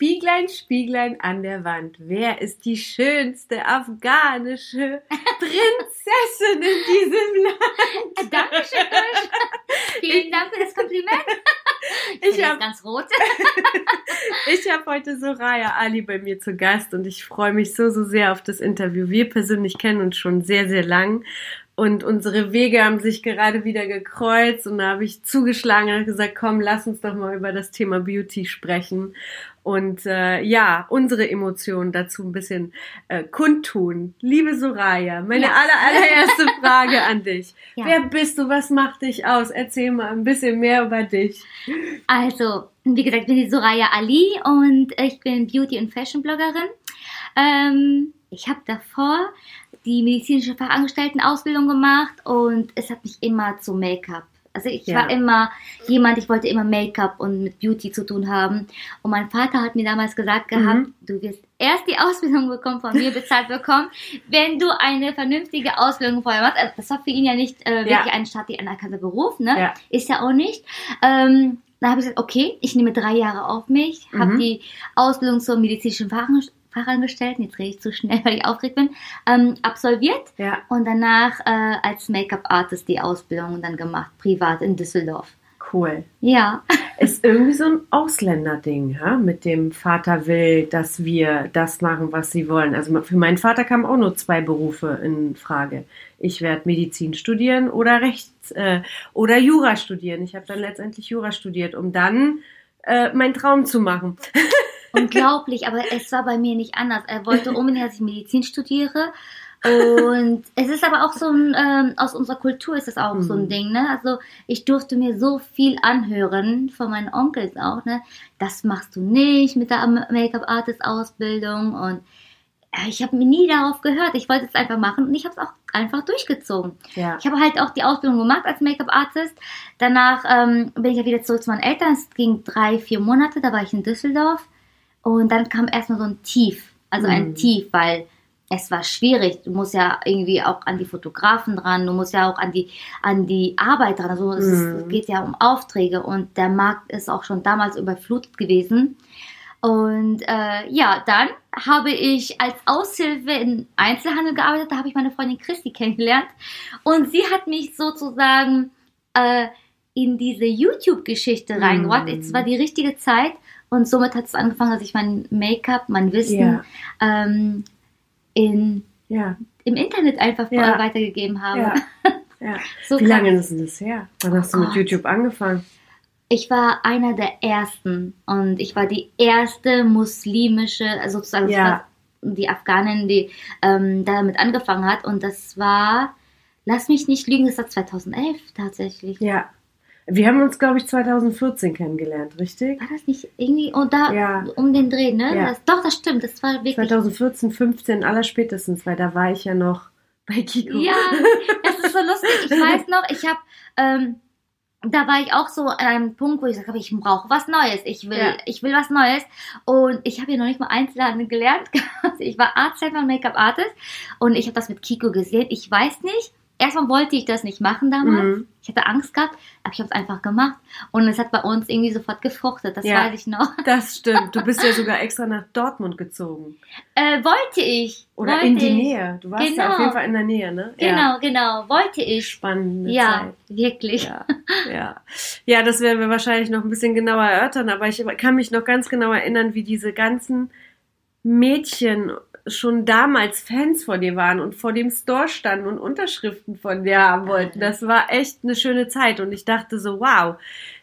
Spieglein, Spieglein an der Wand. Wer ist die schönste afghanische Prinzessin in diesem Land? Dankeschön. Vielen Dank für das Kompliment. Ich, ich habe ganz rot. ich habe heute Soraya Ali bei mir zu Gast und ich freue mich so, so sehr auf das Interview. Wir persönlich kennen uns schon sehr, sehr lang und unsere Wege haben sich gerade wieder gekreuzt und da habe ich zugeschlagen und gesagt, komm, lass uns doch mal über das Thema Beauty sprechen und äh, ja, unsere Emotionen dazu ein bisschen äh, kundtun. Liebe Soraya, meine ja. aller, allererste Frage an dich. Ja. Wer bist du? Was macht dich aus? Erzähl mal ein bisschen mehr über dich. Also, wie gesagt, ich bin die Soraya Ali und ich bin Beauty- und Fashion-Bloggerin. Ähm, ich habe davor die medizinische Fachangestelltenausbildung gemacht und es hat mich immer zu Make-up. Also ich ja. war immer jemand, ich wollte immer Make-up und mit Beauty zu tun haben. Und mein Vater hat mir damals gesagt gehabt, mhm. du wirst erst die Ausbildung bekommen, von mir bezahlt bekommen, wenn du eine vernünftige Ausbildung vorher machst. Also das war für ihn ja nicht äh, wirklich ja. ein staatlich anerkannter Beruf, ne? Ja. Ist ja auch nicht. Ähm, dann habe ich gesagt, okay, ich nehme drei Jahre auf mich, mhm. habe die Ausbildung zur medizinischen Fachangestellten Fachangestellten, jetzt rede ich zu schnell, weil ich aufgeregt bin, ähm, absolviert ja. und danach äh, als Make-up-Artist die Ausbildung dann gemacht, privat in Düsseldorf. Cool. Ja. Ist irgendwie so ein Ausländerding, ja? mit dem Vater will, dass wir das machen, was sie wollen. Also für meinen Vater kamen auch nur zwei Berufe in Frage. Ich werde Medizin studieren oder Rechts äh, oder Jura studieren. Ich habe dann letztendlich Jura studiert, um dann äh, meinen Traum zu machen. Unglaublich, aber es war bei mir nicht anders. Er wollte unbedingt, dass ich Medizin studiere. Und es ist aber auch so ein, ähm, aus unserer Kultur ist das auch mhm. so ein mhm. Ding, ne? Also ich durfte mir so viel anhören von meinen Onkels auch, ne? Das machst du nicht mit der Make-up-Artist-Ausbildung und äh, ich habe mir nie darauf gehört. Ich wollte es einfach machen und ich habe es auch einfach durchgezogen. Ja. Ich habe halt auch die Ausbildung gemacht als Make-up-Artist. Danach ähm, bin ich ja wieder zurück zu meinen Eltern. Es ging drei, vier Monate, da war ich in Düsseldorf. Und dann kam erstmal so ein Tief, also mhm. ein Tief, weil es war schwierig. Du musst ja irgendwie auch an die Fotografen dran, du musst ja auch an die, an die Arbeit dran. Also es, mhm. es geht ja um Aufträge und der Markt ist auch schon damals überflutet gewesen. Und äh, ja, dann habe ich als Aushilfe in Einzelhandel gearbeitet. Da habe ich meine Freundin Christi kennengelernt. Und sie hat mich sozusagen äh, in diese YouTube-Geschichte mm. reingebracht. Es war die richtige Zeit. Und somit hat es angefangen, dass ich mein Make-up, mein Wissen ja. ähm, in, ja. im Internet einfach ja. weitergegeben habe. so Wie lange ist denn das her? Wann hast oh du mit YouTube angefangen? Ich war einer der ersten und ich war die erste muslimische, also sozusagen die Afghanin, die ähm, damit angefangen hat. Und das war, lass mich nicht lügen, das war 2011 tatsächlich. Ja. Wir haben uns, glaube ich, 2014 kennengelernt, richtig? War das nicht irgendwie oh, da, ja. um den Dreh, ne? Ja. Das, doch, das stimmt. Das war wirklich. 2014, 15, allerspätestens, weil da war ich ja noch bei Kiko. Ja, es ist so lustig. Ich weiß noch, ich habe. Ähm, da war ich auch so an einem Punkt, wo ich gesagt habe, ich brauche was Neues. Ich will, ja. ich will was Neues. Und ich habe hier noch nicht mal Einzelhandel gelernt. ich war Arzt, Make-up Artist. Und ich habe das mit Kiko gesehen. Ich weiß nicht, erstmal wollte ich das nicht machen damals. Mhm. Ich hatte Angst gehabt, aber ich habe es einfach gemacht. Und es hat bei uns irgendwie sofort gefruchtet, das ja, weiß ich noch. Das stimmt. Du bist ja sogar extra nach Dortmund gezogen. Äh, wollte ich. Oder wollte in die Nähe. Du warst genau. ja auf jeden Fall in der Nähe, ne? Genau, ja. genau. Wollte ich. Spannende ja, Zeit. Wirklich. Ja, ja. ja, das werden wir wahrscheinlich noch ein bisschen genauer erörtern, aber ich kann mich noch ganz genau erinnern, wie diese ganzen Mädchen schon damals Fans von dir waren und vor dem Store standen und Unterschriften von dir haben wollten. Das war echt eine schöne Zeit und ich dachte so, wow,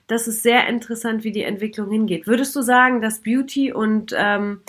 das ist sehr interessant, wie die Entwicklung hingeht. Würdest du sagen, dass Beauty und, ähm,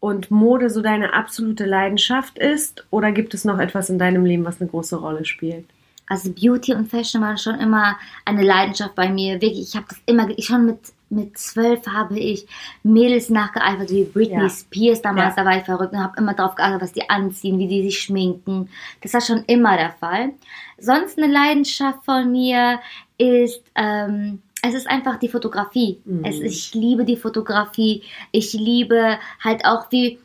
und Mode so deine absolute Leidenschaft ist oder gibt es noch etwas in deinem Leben, was eine große Rolle spielt? Also Beauty und Fashion waren schon immer eine Leidenschaft bei mir. Wirklich, ich habe das immer, ich schon mit mit zwölf habe ich Mädels nachgeeifert, wie Britney ja. Spears damals, ja. da war ich verrückt und habe immer darauf geachtet, was die anziehen, wie die sich schminken. Das war schon immer der Fall. Sonst eine Leidenschaft von mir ist, ähm, es ist einfach die Fotografie. Mhm. Es, ich liebe die Fotografie. Ich liebe halt auch, wie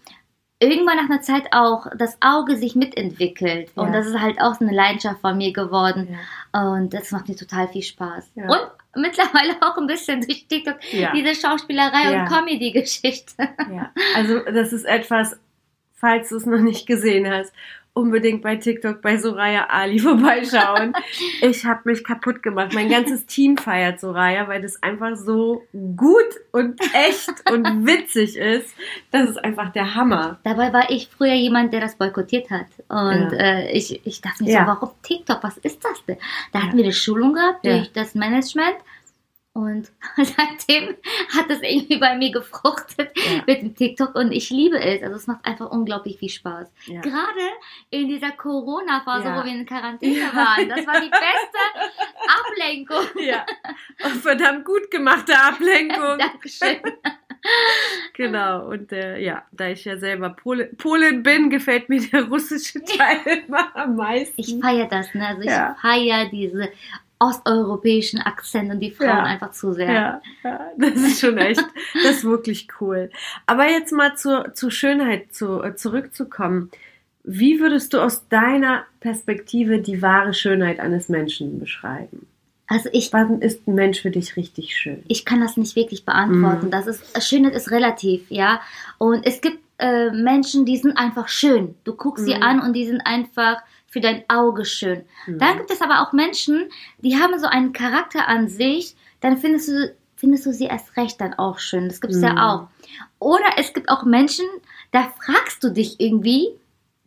irgendwann nach einer Zeit auch das Auge sich mitentwickelt. Ja. Und das ist halt auch so eine Leidenschaft von mir geworden. Ja. Und das macht mir total viel Spaß. Ja. Und mittlerweile auch ein bisschen durch TikTok diese Schauspielerei und Comedy-Geschichte. Ja. Also das ist etwas, falls du es noch nicht gesehen hast unbedingt bei TikTok bei Soraya Ali vorbeischauen. ich habe mich kaputt gemacht. Mein ganzes Team feiert Soraya, weil das einfach so gut und echt und witzig ist. Das ist einfach der Hammer. Dabei war ich früher jemand, der das boykottiert hat. Und ja. äh, ich, ich dachte mir ja. so, warum TikTok? Was ist das denn? Da hatten wir eine Schulung gehabt durch das Management. Und seitdem hat es irgendwie bei mir gefruchtet ja. mit dem TikTok und ich liebe es. Also es macht einfach unglaublich viel Spaß. Ja. Gerade in dieser Corona-Phase, ja. wo wir in Quarantäne waren. Das war die beste Ablenkung. Ja. Und verdammt gut gemachte Ablenkung. Dankeschön. genau, und äh, ja, da ich ja selber Pol Polin bin, gefällt mir der russische Teil immer am meisten. Ich feiere das, ne? Also ich feiere diese osteuropäischen Akzent und die Frauen ja. einfach zu sehr. Ja, ja, das ist schon echt, das ist wirklich cool. Aber jetzt mal zur, zur Schönheit zu, äh, zurückzukommen. Wie würdest du aus deiner Perspektive die wahre Schönheit eines Menschen beschreiben? Also ich. Wann ist ein Mensch für dich richtig schön? Ich kann das nicht wirklich beantworten. Mm. Das ist, Schönheit ist relativ, ja. Und es gibt äh, Menschen, die sind einfach schön. Du guckst mm. sie mhm. an und die sind einfach für dein Auge schön. Mhm. Dann gibt es aber auch Menschen, die haben so einen Charakter an sich, dann findest du, findest du sie erst recht dann auch schön. Das gibt es mhm. ja auch. Oder es gibt auch Menschen, da fragst du dich irgendwie,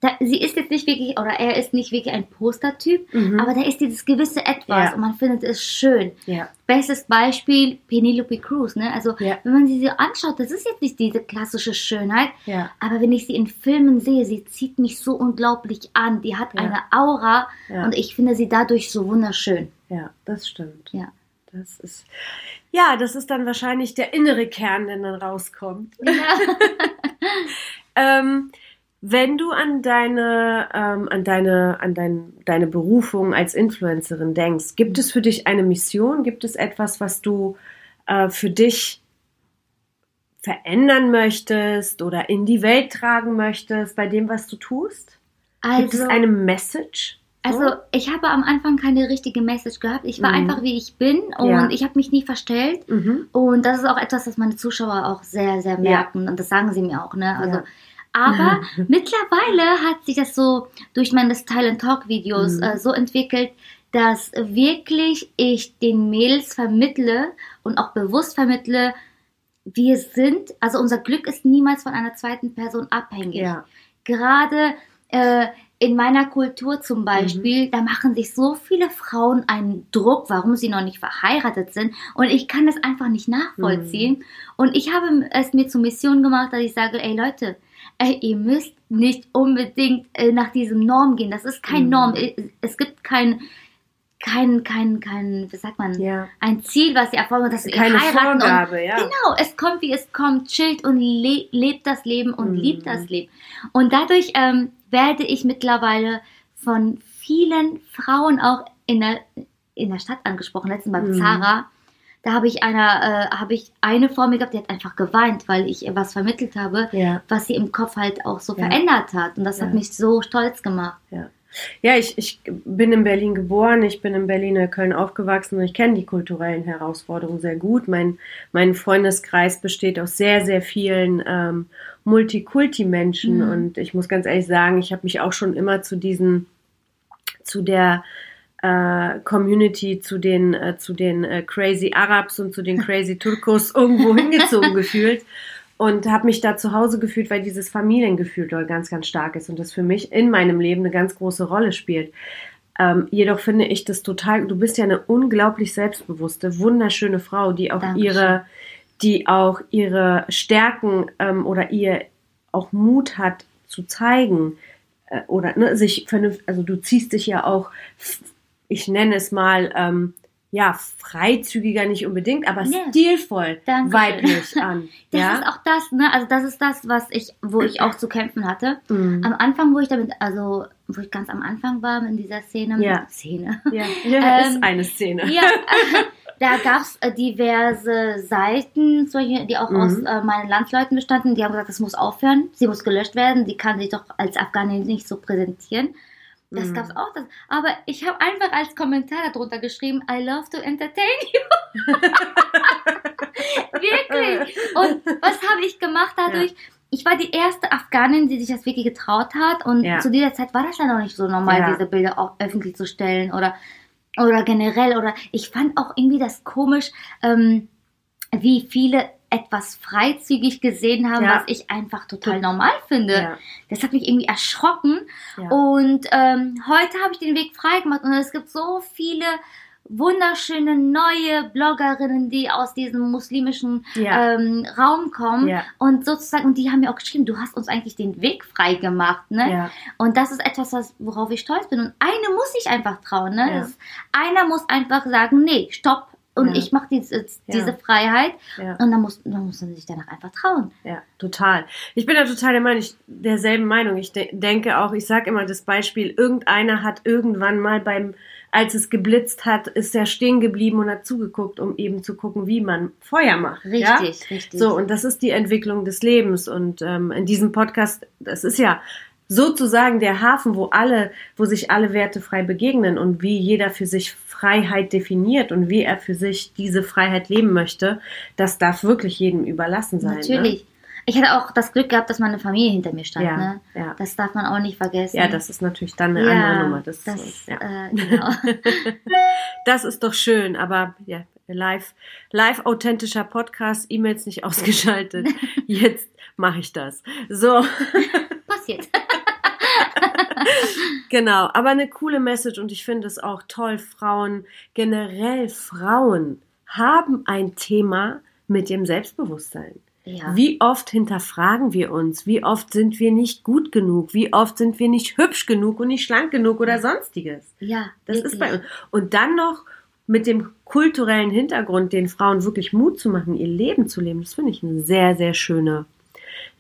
da, sie ist jetzt nicht wirklich, oder er ist nicht wirklich ein Postertyp, mhm. aber da ist dieses gewisse Etwas ja. und man findet es schön. Ja. Bestes Beispiel Penelope Cruz, ne? Also ja. wenn man sie so anschaut, das ist jetzt nicht diese klassische Schönheit, aber wenn ich sie in Filmen sehe, sie zieht mich so unglaublich an. Die hat eine Aura und ich finde sie dadurch so wunderschön. Ja, das stimmt. Ja. Das ist, ja, das ist dann wahrscheinlich der innere Kern, der dann rauskommt. Ja. ähm, wenn du an deine, ähm, an deine, an dein, deine Berufung als Influencerin denkst, gibt es für dich eine Mission? Gibt es etwas, was du äh, für dich verändern möchtest oder in die Welt tragen möchtest bei dem, was du tust? Also, gibt es also eine Message? Also ich habe am Anfang keine richtige Message gehabt. Ich war mhm. einfach wie ich bin und ja. ich habe mich nie verstellt. Mhm. Und das ist auch etwas, was meine Zuschauer auch sehr, sehr merken. Ja. Und das sagen sie mir auch. Ne? Also ja. Aber mittlerweile hat sich das so durch meine Style and Talk Videos mhm. äh, so entwickelt, dass wirklich ich den Mädels vermittle und auch bewusst vermittle, wir sind, also unser Glück ist niemals von einer zweiten Person abhängig. Ja. Gerade äh, in meiner Kultur zum mhm. Beispiel, mhm. da machen sich so viele Frauen einen Druck, warum sie noch nicht verheiratet sind. Und ich kann das einfach nicht nachvollziehen. Mhm. Und ich habe es mir zur Mission gemacht, dass ich sage, ey Leute, ey, ihr müsst nicht unbedingt äh, nach diesem Norm gehen. Das ist kein mhm. Norm. Es gibt kein, kein, kein, kein, wie sagt man, ja. ein Ziel, was ihr erfolgen, dass ihr Keine heiraten Vorgabe, und, ja. Genau, es kommt, wie es kommt, chillt und le lebt das Leben und mhm. liebt das Leben. Und dadurch ähm, werde ich mittlerweile von vielen Frauen auch in der, in der Stadt angesprochen, letztens bei mhm. Zara, da habe ich einer, äh, habe ich eine vor mir gehabt, die hat einfach geweint, weil ich ihr was vermittelt habe, ja. was sie im Kopf halt auch so ja. verändert hat. Und das ja. hat mich so stolz gemacht. Ja. Ich, ich bin in Berlin geboren, ich bin in Berlin Köln aufgewachsen und ich kenne die kulturellen Herausforderungen sehr gut. Mein, mein Freundeskreis besteht aus sehr, sehr vielen ähm, Multikulti-Menschen mhm. und ich muss ganz ehrlich sagen, ich habe mich auch schon immer zu diesen, zu der äh, Community zu den, äh, zu den äh, Crazy Arabs und zu den Crazy Turkos irgendwo hingezogen gefühlt. und habe mich da zu Hause gefühlt, weil dieses Familiengefühl dort ganz, ganz stark ist und das für mich in meinem Leben eine ganz große Rolle spielt. Ähm, jedoch finde ich das total, du bist ja eine unglaublich selbstbewusste, wunderschöne Frau, die auch Dankeschön. ihre, die auch ihre Stärken ähm, oder ihr auch Mut hat zu zeigen äh, oder ne, sich vernünftig, also du ziehst dich ja auch, ich nenne es mal, ähm, ja, freizügiger nicht unbedingt, aber Ja. stilvoll Dankeschön. weiblich an. Das ja? ist auch das, ne? Also das ist das, was ich, wo ich auch zu kämpfen hatte. Mhm. Am Anfang, wo ich damit, also wo ich ganz am Anfang war in dieser Szene, Ja. Szene. ja, ja Ähm, ist eine Szene. Ja, da gab es äh, diverse Seiten, die auch Mhm. aus äh, meinen Landsleuten bestanden. Die haben gesagt, das muss aufhören, sie muss gelöscht werden, die kann sich doch als Afghanin nicht so präsentieren. Das Mhm. gab's auch. Das. Aber ich habe einfach als Kommentar darunter geschrieben, I love to entertain you. wirklich. Und was habe ich gemacht dadurch? Ich war die erste Afghanin, die sich das wirklich getraut hat. Und Ja. zu dieser Zeit war das ja noch nicht so normal, Ja. diese Bilder auch öffentlich zu stellen oder, oder generell. Oder ich fand auch irgendwie das komisch, ähm, wie viele etwas freizügig gesehen haben, Ja. was ich einfach total normal finde. Ja. Das hat mich irgendwie erschrocken. Ja. Und ähm, heute habe ich den Weg frei gemacht und es gibt so viele wunderschöne neue Bloggerinnen, die aus diesem muslimischen Ja. ähm, Raum kommen Ja. und sozusagen, und die haben mir auch geschrieben, du hast uns eigentlich den Weg frei gemacht, ne? Ja. Und das ist etwas, was, worauf ich stolz bin. Und eine muss sich einfach trauen, ne? Das, einer muss einfach sagen, nee, stopp. Und Ja. ich mache diese, Ja. diese Freiheit. Ja. Und dann muss, dann muss man sich danach einfach trauen. Ja, total. Ich bin da total der Meinung, ich, derselben Meinung. Ich de denke auch, ich sage immer das Beispiel, irgendeiner hat irgendwann mal beim, als es geblitzt hat, ist er stehen geblieben und hat zugeguckt, um eben zu gucken, wie man Feuer macht. Richtig, richtig. So, und das ist die Entwicklung des Lebens. Und ähm, in diesem Podcast, das ist ja sozusagen der Hafen, wo alle, wo sich alle Werte frei begegnen und wie jeder für sich Freiheit definiert und wie er für sich diese Freiheit leben möchte, das darf wirklich jedem überlassen sein. Ne? Natürlich. Ich hatte auch das Glück gehabt, dass meine Familie hinter mir stand. Ja, ne? ja. Das darf man auch nicht vergessen. Ja, das ist natürlich dann eine Ja, andere Nummer. Das, das, ja. äh, genau. das ist doch schön, aber ja, live, live authentischer Podcast, E-Mails nicht ausgeschaltet. Jetzt mache ich das. So. Passiert. Genau, aber eine coole Message und ich finde es auch toll, Frauen, generell Frauen haben ein Thema mit dem Selbstbewusstsein. Ja. Wie oft hinterfragen wir uns? Wie oft sind wir nicht gut genug? Wie oft sind wir nicht hübsch genug und nicht schlank genug oder sonstiges? ja, Das wirklich. ist bei uns. Und dann noch mit dem kulturellen Hintergrund, den Frauen wirklich Mut zu machen, ihr Leben zu leben, das finde ich eine sehr, sehr schöne,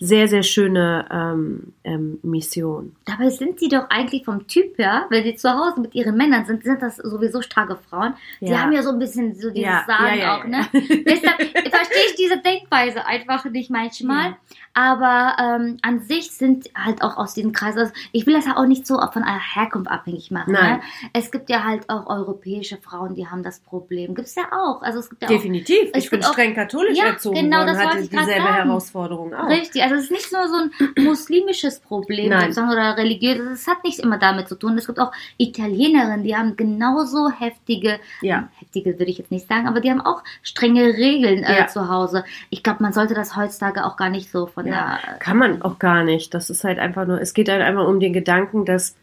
sehr, sehr schöne ähm, ähm, Mission. Dabei sind sie doch eigentlich vom Typ her, wenn sie zu Hause mit ihren Männern sind, sind das sowieso starke Frauen. Die Ja. haben ja so ein bisschen so dieses Ja, Sagen ja, ja, auch, ja. ne? Deshalb verstehe ich diese Denkweise einfach nicht manchmal. Ja. Aber ähm, an sich sind halt auch aus diesem Kreis, also ich will das ja auch nicht so von einer Herkunft abhängig machen. Nein. Ne? Es gibt ja halt auch europäische Frauen, die haben das Problem. Gibt es ja auch. Also es gibt ja auch Definitiv. Es Ich bin auch- streng katholisch Ja, erzogen genau, worden, das hatte ich dieselbe sagen. Herausforderung auch. Richtig, also es ist nicht nur so ein muslimisches Problem oder religiöses, es hat nicht immer damit zu tun. Es gibt auch Italienerinnen, die haben genauso heftige, Ja. heftige würde ich jetzt nicht sagen, aber die haben auch strenge Regeln äh, Ja. zu Hause. Ich glaube, man sollte das heutzutage auch gar nicht so von Ja, der. kann man auch gar nicht. Das ist halt einfach nur, es geht halt einfach um den Gedanken, dass,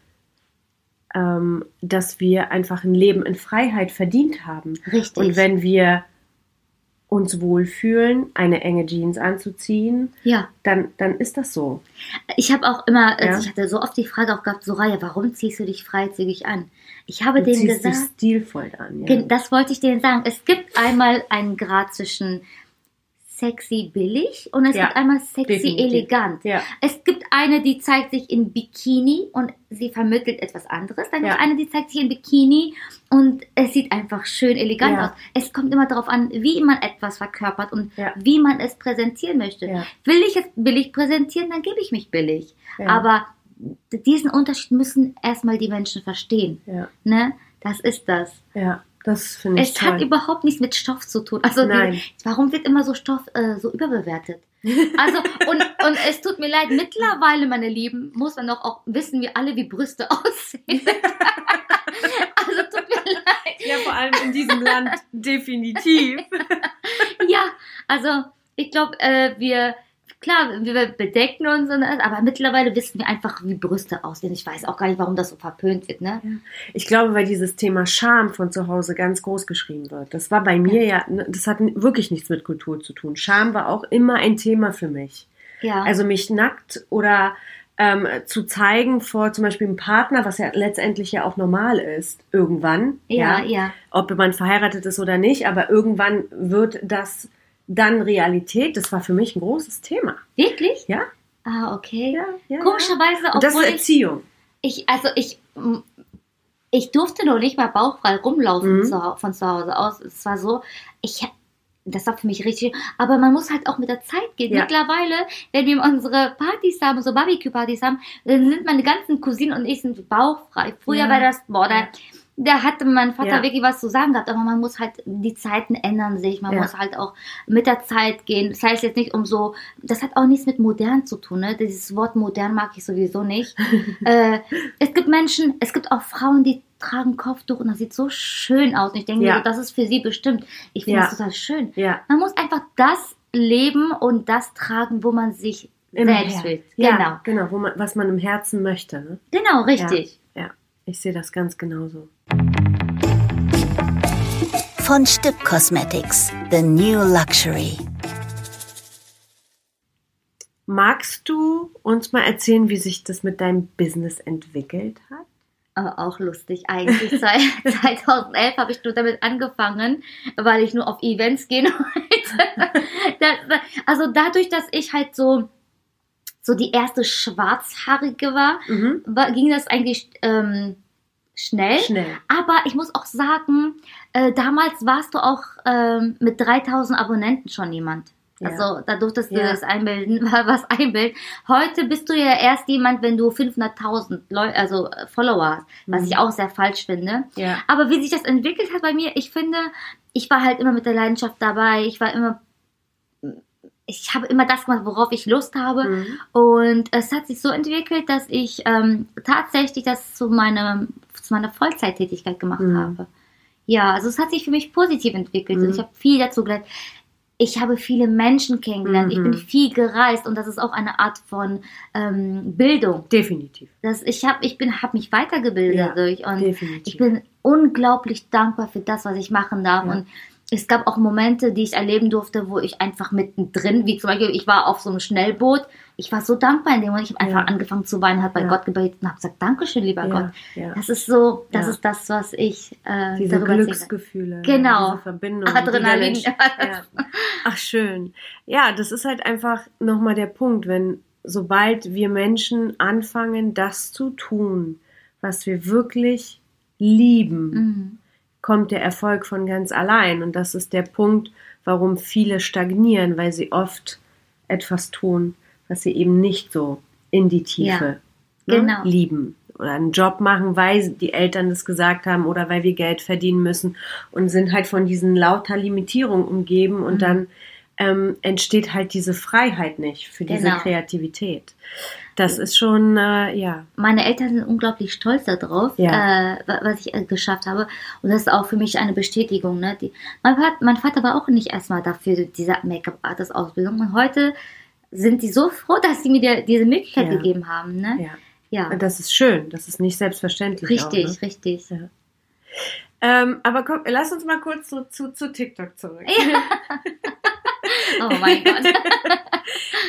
ähm, dass wir einfach ein Leben in Freiheit verdient haben. Richtig. Und wenn wir uns wohlfühlen, eine enge Jeans anzuziehen, ja, dann, dann ist das so. ich habe auch immer, also Ja. ich hatte so oft die Frage auch gehabt, Soraya, warum ziehst du dich freizügig an? Ich habe Du denen ziehst dich gesagt, stilvoll an. Ja. Das wollte ich denen sagen. Es gibt einmal einen Grad zwischen sexy billig und es Ja, gibt einmal sexy definitiv. elegant. Ja. Es gibt eine, die zeigt sich in Bikini und sie vermittelt etwas anderes. Dann gibt Ja. es eine, die zeigt sich in Bikini und es sieht einfach schön elegant aus. Es kommt immer darauf an, wie man etwas verkörpert und wie man es präsentieren möchte. Will ich es billig präsentieren, dann gebe ich mich billig. Aber diesen Unterschied müssen erstmal die Menschen verstehen. Ne? Das ist das. ja, das finde ich Es toll. hat überhaupt nichts mit Stoff zu tun. Also Nein. Die, warum wird immer so Stoff äh, so überbewertet? Also und, und es tut mir leid, mittlerweile, meine Lieben, muss man doch auch wissen, wir alle, wie Brüste aussehen. also tut mir leid. ja, vor allem in diesem Land definitiv. Ja, also ich glaube, äh, wir klar, wir bedecken uns, und, alles, aber mittlerweile wissen wir einfach, wie Brüste aussehen. Ich weiß auch gar nicht, warum das so verpönt wird. Ne? Ich glaube, weil dieses Thema Scham von zu Hause ganz groß geschrieben wird. Das war bei mir ja, ne, das hat wirklich nichts mit Kultur zu tun. Scham war auch immer ein Thema für mich. Ja. Also mich nackt oder ähm, zu zeigen vor zum Beispiel einem Partner, was ja letztendlich ja auch normal ist, irgendwann. ja, ja. Ob man verheiratet ist oder nicht, aber irgendwann wird das dann Realität. Das war für mich ein großes Thema. Wirklich? Ja? Ah, okay. Ja, ja. Komischerweise, Und das ist obwohl ich, Erziehung. ich, also ich, ich durfte noch nicht mal bauchfrei rumlaufen Mhm. zu, von zu Hause aus. Es war so, ich, das war für mich richtig, aber man muss halt auch mit der Zeit gehen. Ja. Mittlerweile, wenn wir unsere Partys haben, so Barbecue-Partys haben, dann sind meine ganzen Cousinen und ich sind bauchfrei. Früher Ja. war das, boah, da, da hatte mein Vater Ja. wirklich was zu sagen gehabt, aber man muss halt, die Zeiten ändern sich, man Ja. muss halt auch mit der Zeit gehen. Das heißt jetzt nicht um so, das hat auch nichts mit modern zu tun, ne? Dieses Wort modern mag ich sowieso nicht. äh, es gibt Menschen, es gibt auch Frauen, die tragen Kopftuch und das sieht so schön aus. Und ich denke Ja. mir, das ist für sie bestimmt. Ich finde Ja. das total schön. Man muss einfach das leben und das tragen, wo man sich Im selbst Her- will. Genau. genau, wo man, was man im Herzen möchte. Ne? Genau, richtig. Ich sehe das ganz genauso. Von Stipp Cosmetics, the new luxury. Magst du uns mal erzählen, wie sich das mit deinem Business entwickelt hat? Aber auch lustig eigentlich. Zwei- 2011 habe ich nur damit angefangen, weil ich nur auf Events gehen wollte. Also dadurch, dass ich halt so, so die erste Schwarzhaarige war, Mhm. war ging das eigentlich ähm, schnell. Schnell. Aber ich muss auch sagen, äh, damals warst du auch ähm, mit 3000 Abonnenten schon jemand. Ja. Also dadurch, dass du Ja. das einbilden, was einbilden. Heute bist du ja erst jemand, wenn du 500.000 Leute, also äh, Follower hast, was Mhm. ich auch sehr falsch finde. Ja. Aber wie sich das entwickelt hat bei mir, ich finde, ich war halt immer mit der Leidenschaft dabei. Ich war immer, ich habe immer das gemacht, worauf ich Lust habe. Mhm. Und es hat sich so entwickelt, dass ich ähm, tatsächlich das zu, meinem, zu meiner Vollzeittätigkeit gemacht Mhm. habe. Ja, also es hat sich für mich positiv entwickelt und Mhm. ich habe viel dazu gelernt. Ich habe viele Menschen kennengelernt, ich Mhm. bin viel gereist und das ist auch eine Art von ähm, Bildung. Definitiv. Das, ich habe ich bin, hab mich weitergebildet Ja, dadurch und Definitiv. ich bin unglaublich dankbar für das, was ich machen darf. Ja. Und es gab auch Momente, die ich erleben durfte, wo ich einfach mittendrin, wie zum Beispiel, ich war auf so einem Schnellboot. Ich war so dankbar in dem Moment. Ich habe Ja. einfach angefangen zu weinen, habe bei Ja. Gott gebetet und habe gesagt, Dankeschön, lieber Gott. ja, ja. Das ist so, das ist das, was ich äh, Diese. Glücksgefühle. Genau. Diese Verbindung. die Adrenalin. Ja. Ach, schön. Ja, das ist halt einfach nochmal der Punkt, wenn sobald wir Menschen anfangen, das zu tun, was wir wirklich lieben, Mhm. Kommt der Erfolg von ganz allein. Und das ist der Punkt, warum viele stagnieren, weil sie oft etwas tun, was sie eben nicht so in die Tiefe Ja, ne, genau. lieben. Oder einen Job machen, weil die Eltern das gesagt haben oder weil wir Geld verdienen müssen und sind halt von diesen lauter Limitierungen umgeben und Mhm. dann ähm, entsteht halt diese Freiheit nicht für diese Genau. Kreativität. Das ist schon, äh, ja, Meine Eltern sind unglaublich stolz darauf, Ja. äh, wa- was ich äh, geschafft habe. Und das ist auch für mich eine Bestätigung. Ne? Die, mein, Vater, mein Vater war auch nicht erstmal dafür, diese Make-up-Artist-Ausbildung. Und heute sind die so froh, dass sie mir die, diese Möglichkeit Ja. gegeben haben. Ne? ja. Ja, Und das ist schön. Das ist nicht selbstverständlich. richtig, Auch, ne? richtig. Ja. Ähm, aber komm, lass uns mal kurz zu, zu, zu TikTok zurück. Oh mein Gott.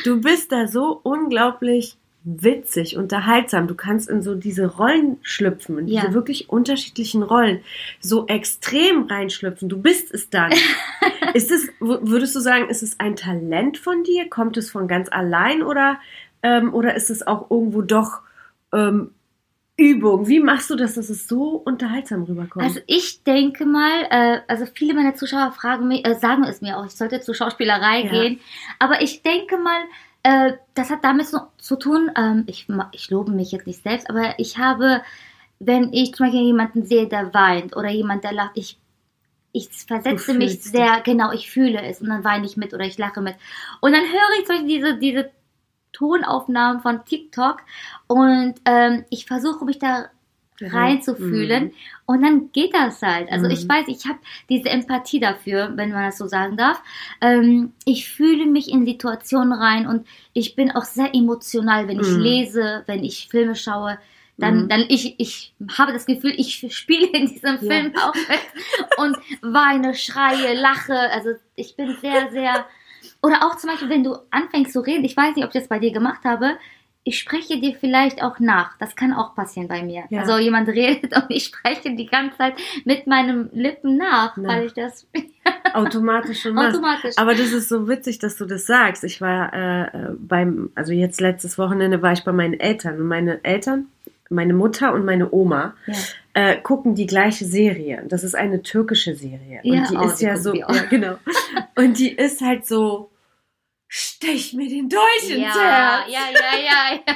Du bist da so unglaublich witzig, unterhaltsam. Du kannst in so diese Rollen schlüpfen, in Ja. diese wirklich unterschiedlichen Rollen, so extrem reinschlüpfen. Du bist es dann. ist es, würdest du sagen, ist es ein Talent von dir? Kommt es von ganz allein oder, ähm, oder ist es auch irgendwo doch ähm, Übung? Wie machst du das, dass es so unterhaltsam rüberkommt? Also ich denke mal, äh, also viele meiner Zuschauer fragen mich, äh, sagen es mir auch, ich sollte zur Schauspielerei Ja. gehen. Aber ich denke mal, äh, das hat damit so, zu tun, ähm, ich, ich lobe mich jetzt nicht selbst, aber ich habe, wenn ich zum Beispiel jemanden sehe, der weint oder jemand, der lacht, ich, ich versetze mich sehr, genau, ich fühle es und dann weine ich mit oder ich lache mit. Und dann höre ich zum Beispiel diese, diese Tonaufnahmen von TikTok und ähm, ich versuche mich da reinzufühlen. Mhm. Und dann geht das halt. Also mhm. ich weiß, ich habe diese Empathie dafür, wenn man das so sagen darf. Ähm, ich fühle mich in Situationen rein und ich bin auch sehr emotional, wenn ich mhm. lese, wenn ich Filme schaue. Dann, mhm. dann ich, ich habe das Gefühl, ich spiele in diesem Film ja. auch mit und weine, schreie, lache. Also ich bin sehr, sehr. Oder auch zum Beispiel, wenn du anfängst zu reden, ich weiß nicht, ob ich das bei dir gemacht habe, ich spreche dir vielleicht auch nach. Das kann auch passieren bei mir. Ja. Also jemand redet und ich spreche die ganze Zeit mit meinen Lippen nach, Na. weil ich das automatisch schon automatisch. Aber das ist so witzig, dass du das sagst. Ich war äh, beim, also jetzt letztes Wochenende war ich bei meinen Eltern und meine Eltern, meine Mutter und meine Oma ja. äh, gucken die gleiche Serie. Das ist eine türkische Serie und ja, die oh, ist ja so, ja, genau. Und die ist halt so stech mir den Dolch ins ja, Herz. Ja, ja, ja, ja.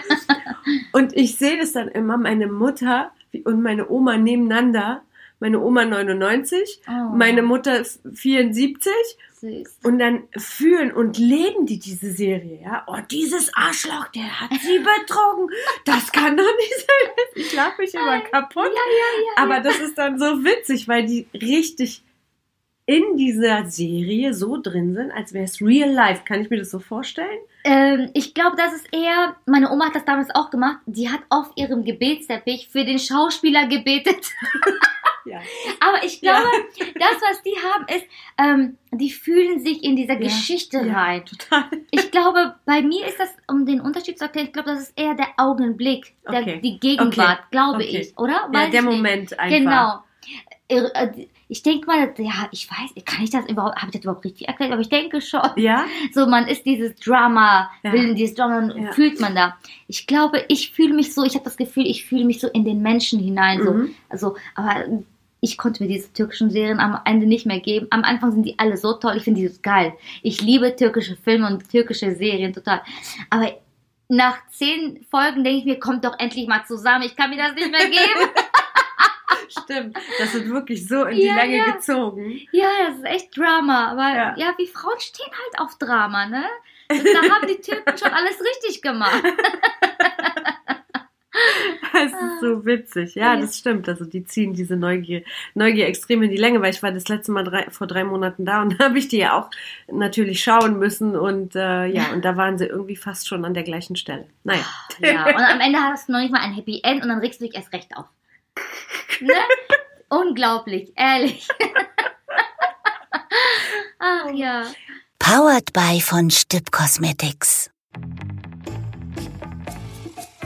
Und ich sehe das dann immer, meine Mutter und meine Oma nebeneinander. Meine Oma 99, oh. meine Mutter 74. Süß. Und dann fühlen und leben die diese Serie, ja. Oh, dieses Arschloch, der hat sie betrogen. Das kann doch nicht sein. Ich lache mich immer kaputt. Ja, ja, ja, Aber das ist dann so witzig, weil die richtig in dieser Serie so drin sind, als wäre es real life. Kann ich mir das so vorstellen? Ähm, ich glaube, das ist eher, meine Oma hat das damals auch gemacht, die hat auf ihrem Gebetsteppich für den Schauspieler gebetet. ja. Aber ich glaube, ja. das, was die haben, ist, ähm, die fühlen sich in dieser ja. Geschichte rein. Total. Ich glaube, bei mir ist das, um den Unterschied zu erklären, ich glaube, das ist eher der Augenblick, okay. der, die Gegenwart, okay. glaube okay. ich, oder? Weiß ja, der Moment nicht. einfach. Genau ich denke mal, ja, ich weiß, kann ich das überhaupt, habe ich das überhaupt richtig erklärt? Aber ich denke schon. Ja. So, man ist dieses Drama, ja. will dieses Drama, ja. fühlt man da. Ich glaube, ich fühle mich so, ich habe das Gefühl, ich fühle mich so in den Menschen hinein. So, mhm. also, aber ich konnte mir diese türkischen Serien am Ende nicht mehr geben. Am Anfang sind die alle so toll, ich finde die so geil. Ich liebe türkische Filme und türkische Serien total. Aber nach zehn Folgen denke ich mir, kommt doch endlich mal zusammen, ich kann mir das nicht mehr geben. Stimmt, das wird wirklich so in die ja, Länge ja. gezogen. Ja, das ist echt Drama. Aber ja. ja, wie Frauen stehen halt auf Drama, ne? Da haben die Türken schon alles richtig gemacht. Das ist so witzig. Ja, das stimmt. Also die ziehen diese Neugier, Neugier extrem in die Länge, weil ich war das letzte Mal drei, vor drei Monaten da und da habe ich die ja auch natürlich schauen müssen und äh, ja, und da waren sie irgendwie fast schon an der gleichen Stelle. Naja. Ja, und am Ende hast du noch nicht mal ein Happy End und dann regst du dich erst recht auf. Ne? Unglaublich, ehrlich. Ach ja. Powered by von Stipp Cosmetics.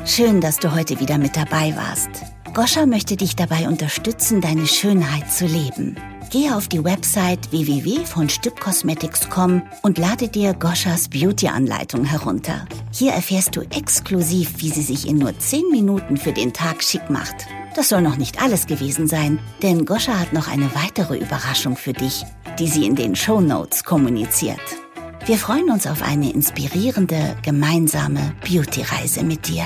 Schön, dass du heute wieder mit dabei warst. Goscha möchte dich dabei unterstützen, deine Schönheit zu leben. Gehe auf die Website www.von und lade dir Goschas Beauty-Anleitung herunter. Hier erfährst du exklusiv, wie sie sich in nur 10 Minuten für den Tag schick macht. Das soll noch nicht alles gewesen sein, denn Goscha hat noch eine weitere Überraschung für dich, die sie in den Show Notes kommuniziert. Wir freuen uns auf eine inspirierende, gemeinsame Beauty-Reise mit dir.